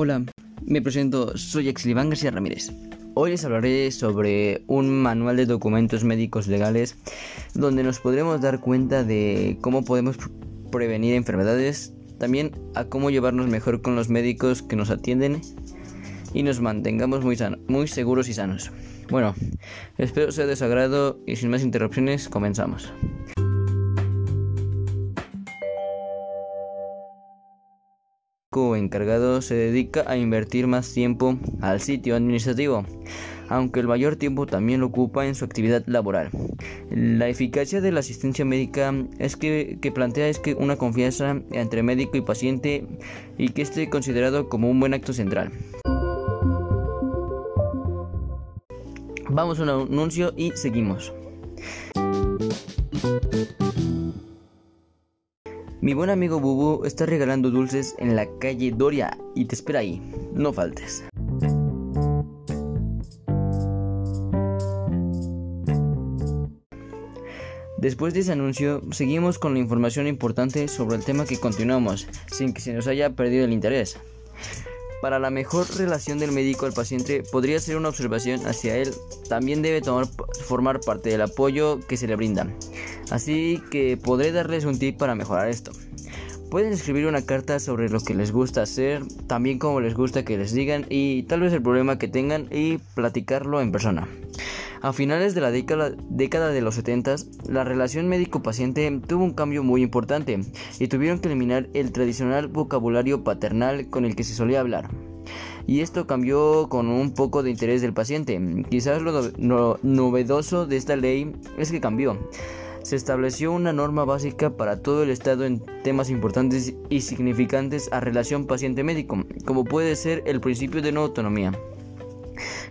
Hola, me presento, soy Exliván García Ramírez. Hoy les hablaré sobre un manual de documentos médicos legales donde nos podremos dar cuenta de cómo podemos prevenir enfermedades, también a cómo llevarnos mejor con los médicos que nos atienden y nos mantengamos muy, muy seguros y sanos. Bueno, espero sea de su agrado y sin más interrupciones comenzamos. Encargado se dedica a invertir más tiempo al sitio administrativo, aunque el mayor tiempo también lo ocupa en su actividad laboral. La eficacia de la asistencia médica es que, que plantea es que una confianza entre médico y paciente y que esté considerado como un buen acto central. Vamos a un anuncio y seguimos. Mi buen amigo Bubu está regalando dulces en la calle Doria y te espera ahí. No faltes. Después de ese anuncio, seguimos con la información importante sobre el tema que continuamos, sin que se nos haya perdido el interés. Para la mejor relación del médico al paciente podría ser una observación hacia él, también debe tomar, formar parte del apoyo que se le brinda. Así que podré darles un tip para mejorar esto. Pueden escribir una carta sobre lo que les gusta hacer, también como les gusta que les digan y tal vez el problema que tengan y platicarlo en persona. A finales de la década, de los 70, la relación médico-paciente tuvo un cambio muy importante y tuvieron que eliminar el tradicional vocabulario paternal con el que se solía hablar. Y esto cambió con un poco de interés del paciente. Quizás lo novedoso de esta ley es que cambió se estableció una norma básica para todo el Estado en temas importantes y significantes a relación paciente-médico, como puede ser el principio de no autonomía.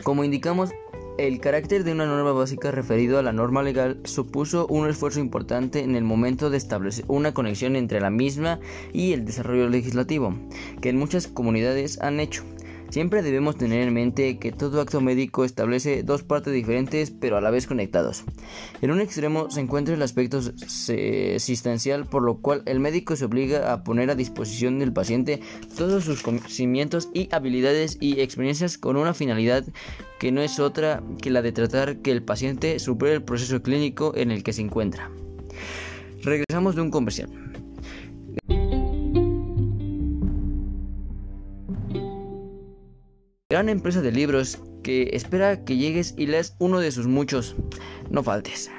Como indicamos, el carácter de una norma básica referido a la norma legal supuso un esfuerzo importante en el momento de establecer una conexión entre la misma y el desarrollo legislativo, que en muchas comunidades han hecho. Siempre debemos tener en mente que todo acto médico establece dos partes diferentes pero a la vez conectados. En un extremo se encuentra el aspecto asistencial por lo cual el médico se obliga a poner a disposición del paciente todos sus conocimientos y habilidades y experiencias con una finalidad que no es otra que la de tratar que el paciente supere el proceso clínico en el que se encuentra. Regresamos de un comercial. Gran empresa de libros que espera que llegues y leas uno de sus muchos. No faltes.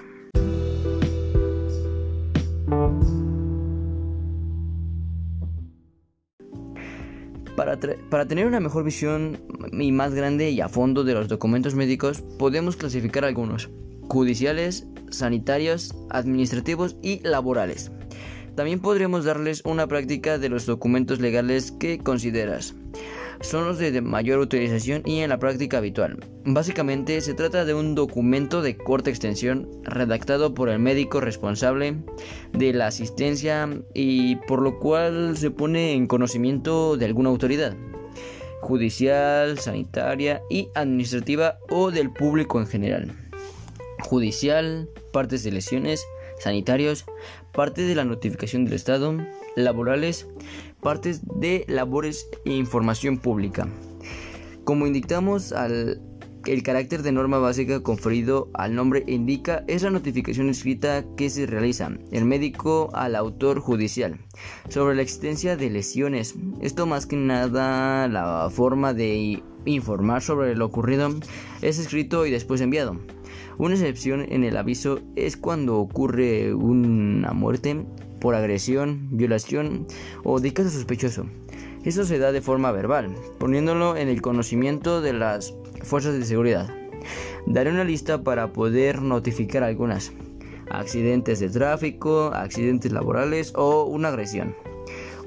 Para, para, tener una mejor visión y más grande y a fondo de los documentos médicos, podemos clasificar algunos, judiciales, sanitarios, administrativos y laborales. También podremos darles una práctica de los documentos legales que consideras son los de mayor utilización y en la práctica habitual. Básicamente se trata de un documento de corta extensión redactado por el médico responsable de la asistencia y por lo cual se pone en conocimiento de alguna autoridad judicial, sanitaria y administrativa o del público en general. Judicial, partes de lesiones, sanitarios, parte de la notificación del Estado, laborales, partes de labores e información pública. Como indicamos al el carácter de norma básica conferido al nombre indica es la notificación escrita que se realiza el médico al autor judicial sobre la existencia de lesiones. Esto más que nada la forma de informar sobre lo ocurrido es escrito y después enviado. Una excepción en el aviso es cuando ocurre una muerte por agresión, violación o de caso sospechoso. Eso se da de forma verbal, poniéndolo en el conocimiento de las fuerzas de seguridad. Daré una lista para poder notificar algunas. Accidentes de tráfico, accidentes laborales o una agresión.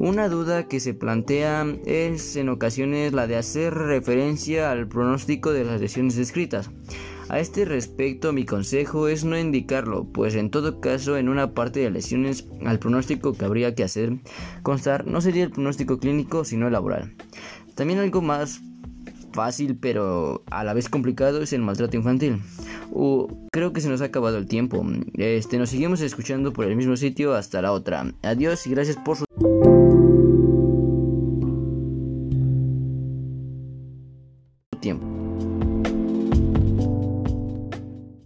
Una duda que se plantea es en ocasiones la de hacer referencia al pronóstico de las lesiones descritas. A este respecto mi consejo es no indicarlo, pues en todo caso en una parte de lesiones al pronóstico que habría que hacer constar no sería el pronóstico clínico sino el laboral. También algo más fácil pero a la vez complicado es el maltrato infantil. creo que se nos ha acabado el tiempo. Este, nos seguimos escuchando por el mismo sitio hasta la otra. Adiós y gracias por su...